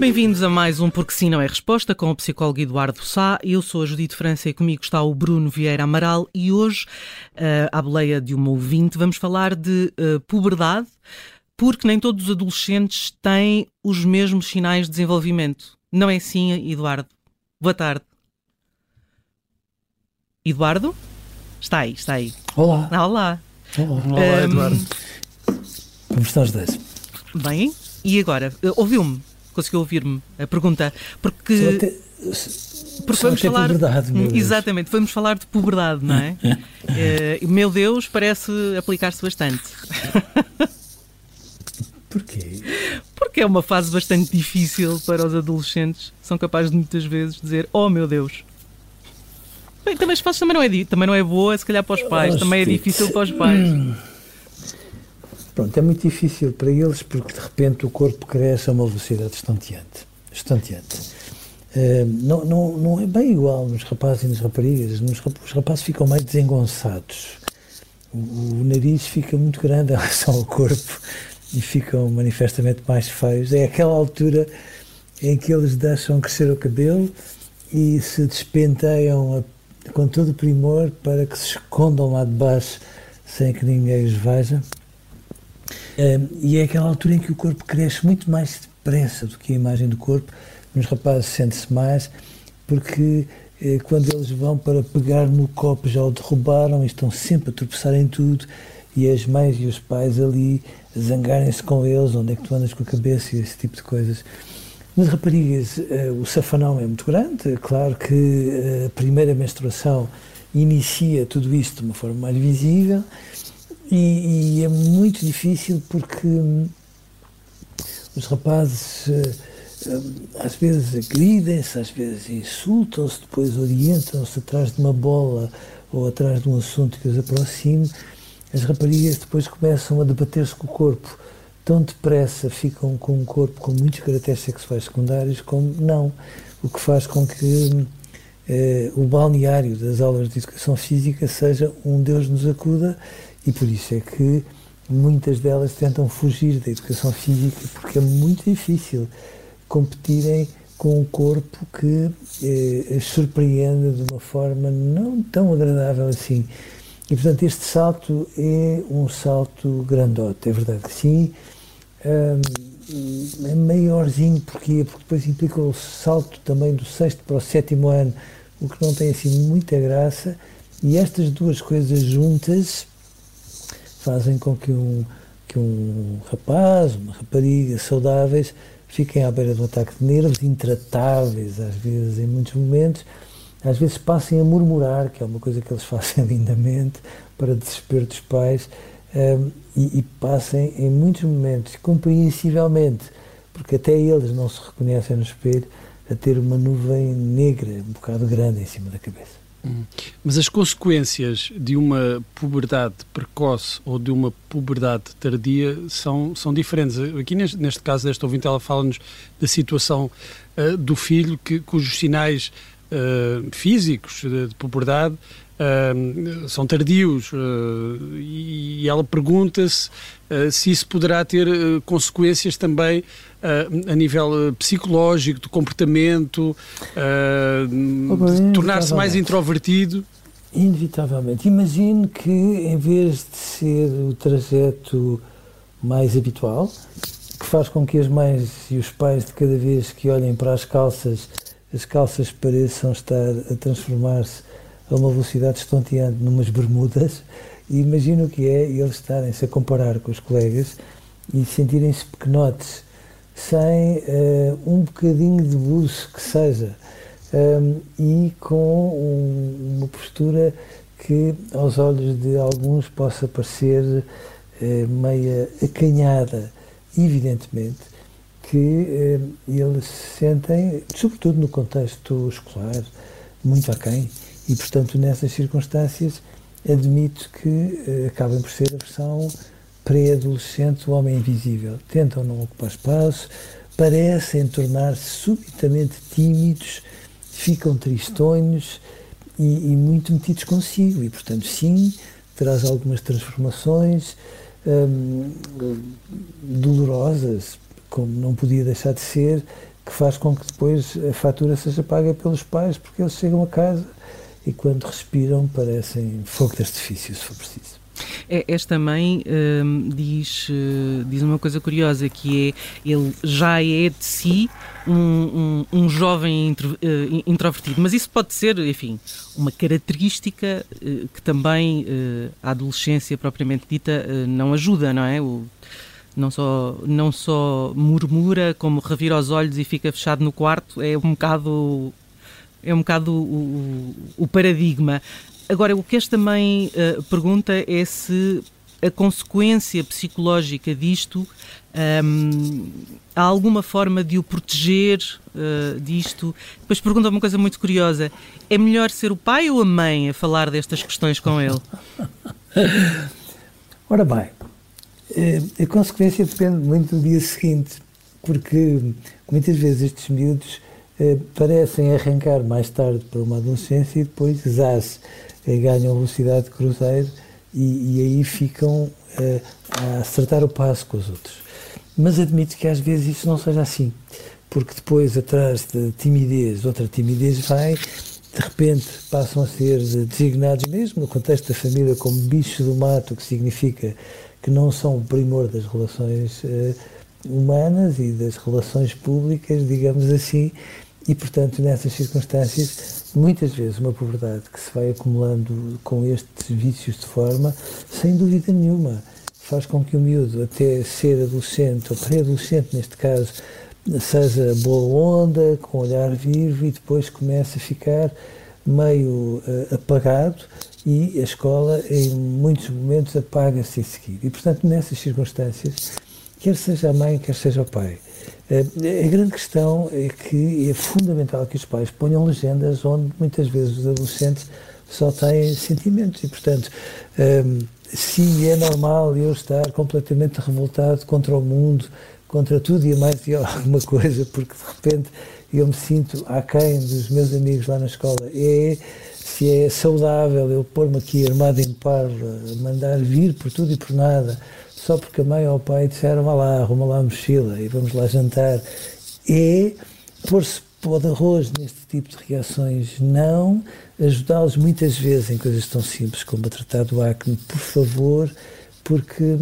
Bem-vindos a mais um Porque Sim Não é Resposta com o psicólogo Eduardo Sá. Eu sou a Judite França e comigo está o Bruno Vieira Amaral e hoje, uh, à boleia de uma ouvinte, vamos falar de uh, puberdade porque nem todos os adolescentes têm os mesmos sinais de desenvolvimento. Não é assim, Eduardo? Boa tarde. Eduardo? Está aí, está aí. Olá. Ah, olá. Olá, Olá um, Eduardo. Como estão os dois? Bem, e agora? Ouviu-me? Conseguiu ouvir-me a pergunta, porque. Até, porque vamos falar. Puberdade, meu exatamente, vamos falar de puberdade, não é? uh, meu Deus, parece aplicar-se bastante. Porquê? Porque é uma fase bastante difícil para os adolescentes. São capazes de muitas vezes dizer: Oh meu Deus. Bem, também fases também não é, também não é boa, se calhar para os pais, também é difícil para os pais. Pronto, é muito difícil para eles porque de repente o corpo cresce a uma velocidade estonteante. estonteante. Uh, não, não, não é bem igual nos rapazes e nas raparigas. Nos, os rapazes ficam mais desengonçados. O, o, nariz fica muito grande em relação ao corpo e ficam manifestamente mais feios. É aquela altura em que eles deixam crescer o cabelo e se despenteiam a, com todo o primor para que se escondam lá de baixo sem que ninguém os veja. E é aquela altura em que o corpo cresce muito mais depressa do que a imagem do corpo. Nos rapazes sente-se mais, porque eh, quando eles vão para pegar no copo já o derrubaram e estão sempre a tropeçar em tudo, e as mães e os pais ali zangarem-se com eles, onde é que tu andas com a cabeça e esse tipo de coisas. Nas raparigas, eh, o safanão é muito grande, claro que eh, a primeira menstruação inicia tudo isto de uma forma mais visível, e, e, é muito difícil porque hum, os rapazes hum, às vezes agridem-se, às vezes insultam-se, depois orientam-se atrás de uma bola ou atrás de um assunto que os aproxime. As raparigas depois começam a debater-se com o corpo. Tão depressa ficam com um corpo com muitos caracteres sexuais secundários como não. O que faz com que eh, o balneário das aulas de educação física seja um Deus nos acuda e por isso é que muitas delas tentam fugir da educação física, porque é muito difícil competirem com um corpo que eh, as surpreende de uma forma não tão agradável assim. E, portanto, este salto é um salto grandote, é verdade que sim. Um, é maiorzinho, porquê? Porque depois implica o salto também do sexto para o sétimo ano, o que não tem assim muita graça. E estas duas coisas juntas fazem com que um, que um rapaz, uma rapariga saudáveis fiquem à beira de um ataque de nervos, intratáveis às vezes, em muitos momentos, às vezes passem a murmurar, que é uma coisa que eles fazem lindamente, para desespero dos pais, um, e, e passem em muitos momentos, compreensivelmente, porque até eles não se reconhecem no espelho, a ter uma nuvem negra, um bocado grande em cima da cabeça. Mas as consequências de uma puberdade precoce ou de uma puberdade tardia são, são diferentes. Aqui neste, neste caso desta ouvinte, ela fala-nos da situação uh, do filho que, cujos sinais uh, físicos de, de puberdade uh, são tardios e, e ela pergunta-se se isso poderá ter consequências também uh, a nível psicológico, de comportamento, uh, tornar-se mais introvertido? Inevitavelmente. Imagine que, em vez de ser o trajeto mais habitual, que faz com que as mães e os pais de cada vez que olhem para as calças, as calças pareçam estar a transformar-se a uma velocidade estonteante numas bermudas, E imagino que é eles estarem-se a comparar com os colegas e sentirem-se pequenotes, sem uh, um bocadinho de buço que seja, um, e com um, uma postura que aos olhos de alguns possa parecer uh, meia acanhada. Evidentemente que uh, eles se sentem, sobretudo no contexto escolar, muito aquém, e portanto nessas circunstâncias admito que uh, acabem por ser a versão pré-adolescente do homem invisível. Tentam não ocupar espaço, parecem tornar-se subitamente tímidos, ficam tristonhos e, e, muito metidos consigo. E, portanto, sim, traz algumas transformações hum, dolorosas, como não podia deixar de ser, que faz com que depois a fatura seja paga pelos pais, porque eles chegam a casa e quando respiram parecem fogo de artifício, se for preciso. É, esta mãe hum, diz, uh, diz uma coisa curiosa, que é ele já é de si um, um, um jovem intro, uh, introvertido, mas isso pode ser, enfim, uma característica uh, que também a adolescência propriamente dita não ajuda, não é? O, não só, não só murmura, como revira os olhos e fica fechado no quarto, é um bocado é um bocado o, o, o paradigma. Agora, o que esta mãe uh, pergunta é se a consequência psicológica disto um, há alguma forma de o proteger uh, disto? Depois pergunta uma coisa muito curiosa: é melhor ser o pai ou a mãe a falar destas questões com ele? Ora bem, eh, a consequência depende muito do dia seguinte, porque muitas vezes estes miúdos parecem arrancar mais tarde para uma adolescência e depois zás ganham velocidade de cruzeiro e, e aí ficam uh, a acertar o passo com os outros. Mas admito que às vezes isso não seja assim, porque depois, atrás de timidez, outra timidez vai, de repente passam a ser designados mesmo no contexto da família como bicho do mato, que significa que não são o primor das relações humanas e das relações públicas, digamos assim, e portanto nessas circunstâncias muitas vezes uma pobreza que se vai acumulando com estes vícios de forma, sem dúvida nenhuma, faz com que o miúdo, até ser adolescente, ou pré-adolescente neste caso, seja boa onda, com olhar vivo e depois comece a ficar meio uh, apagado e a escola, em muitos momentos, apaga-se a seguir. E, portanto, nessas circunstâncias, quer seja a mãe, quer seja o pai, eh, a grande questão é que é fundamental que os pais ponham legendas onde muitas vezes os adolescentes só têm sentimentos. E, portanto, ehm, se é normal eu estar completamente revoltado contra o mundo, contra tudo e mais de alguma coisa, porque de repente eu me sinto aquém dos meus amigos lá na escola, é se é saudável eu pôr-me aqui armado em parla, mandar vir por tudo e por nada, só porque a mãe ou o pai disseram, vá lá, arruma lá a mochila e vamos lá jantar. É pôr-se pó de arroz neste tipo de reações, não ajudá-los muitas vezes em coisas tão simples como a tratar do acne, por favor, porque,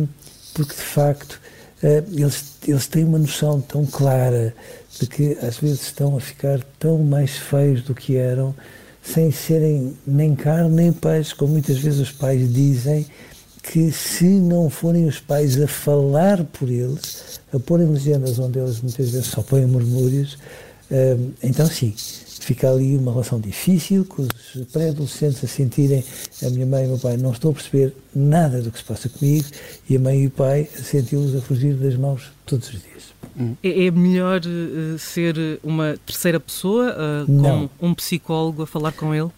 porque de facto eh, eles, eles têm uma noção tão clara de que às vezes estão a ficar tão mais feios do que eram, sem serem nem carne nem peixe, como muitas vezes os pais dizem, que se não forem os pais a falar por eles, a porem legendas onde eles muitas vezes só põem murmúrios, hum, então sim, fica ali uma relação difícil, com os pré-adolescentes a sentirem a minha mãe e o meu pai não estou a perceber nada do que se passa comigo e a mãe e o pai senti-los a fugir das mãos todos os dias. É, é melhor uh, ser uma terceira pessoa, uh, com um psicólogo a falar com ele?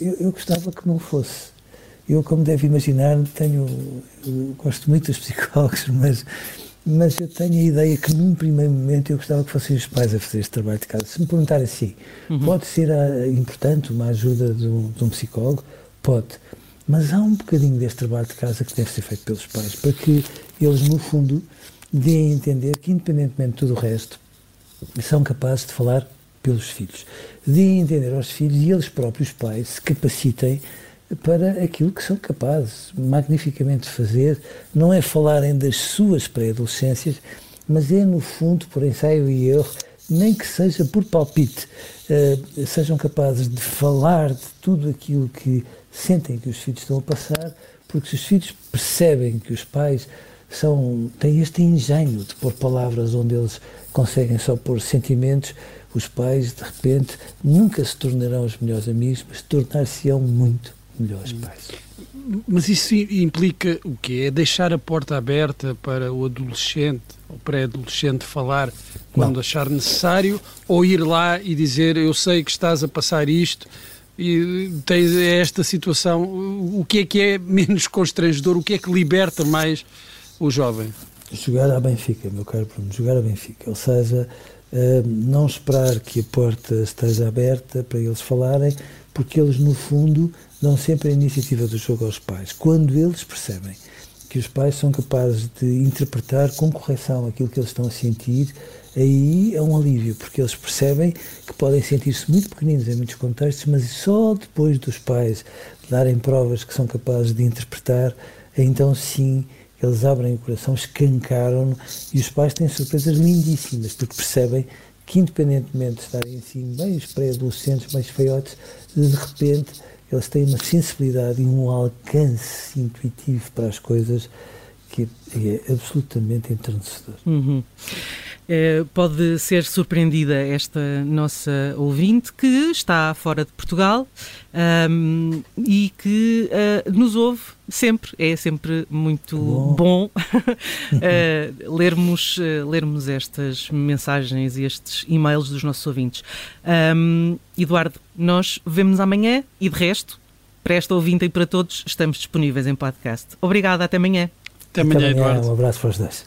Eu, eu gostava que não fosse. Eu, como deve imaginar, tenho, gosto muito dos psicólogos, mas, mas eu tenho a ideia que num primeiro momento eu gostava que fossem os pais a fazer este trabalho de casa. Se me perguntar assim, uhum. pode ser ah, importante uma ajuda de um, de um psicólogo? Pode. Mas há um bocadinho deste trabalho de casa que deve ser feito pelos pais, para que eles, no fundo, deem a entender que, independentemente de tudo o resto, são capazes de falar pelos filhos. Deem a entender aos filhos e eles próprios pais se capacitem para aquilo que são capazes magnificamente de fazer. Não é falarem das suas pré-adolescências, mas é, no fundo, por ensaio e erro, nem que seja por palpite, uh, sejam capazes de falar de tudo aquilo que sentem que os filhos estão a passar, Porque se os filhos percebem que os pais são, têm este engenho de pôr palavras onde eles conseguem só pôr sentimentos, os pais, de repente, nunca se tornarão os melhores amigos, mas tornar-se-ão muito melhores pais. Mas isso implica o quê? É deixar a porta aberta para o adolescente ou pré-adolescente falar quando Não. achar necessário ou ir lá e dizer eu sei que estás a passar isto e tens esta situação. O que é que é menos constrangedor? O que é que liberta mais o jovem? Jogar à Benfica, meu caro Bruno, jogar à Benfica. Ou seja, eh, não esperar que a porta esteja aberta para eles falarem, porque eles, no fundo, dão sempre a iniciativa do jogo aos pais. Quando eles percebem que os pais são capazes de interpretar com correção aquilo que eles estão a sentir, aí é um alívio, porque eles percebem que podem sentir-se muito pequeninos em muitos contextos, mas só depois dos pais darem provas que são capazes de interpretar, então sim eles abrem o coração, escancaram-no e os pais têm surpresas lindíssimas, porque percebem que, independentemente de estarem assim, bem os pré-adolescentes, mais feiotes, de repente eles têm uma sensibilidade e um alcance intuitivo para as coisas que é absolutamente enternecedor. Uhum. É, pode ser surpreendida esta nossa ouvinte que está fora de Portugal um, e que uh, nos ouve sempre. É sempre muito bom, bom uh, lermos, uh, lermos estas mensagens e estes e-mails dos nossos ouvintes. Um, Eduardo, nós vemos amanhã e de resto, para esta ouvinte e para todos, estamos disponíveis em podcast. Obrigada, até amanhã. Até amanhã, até amanhã Eduardo. Um abraço para os dois.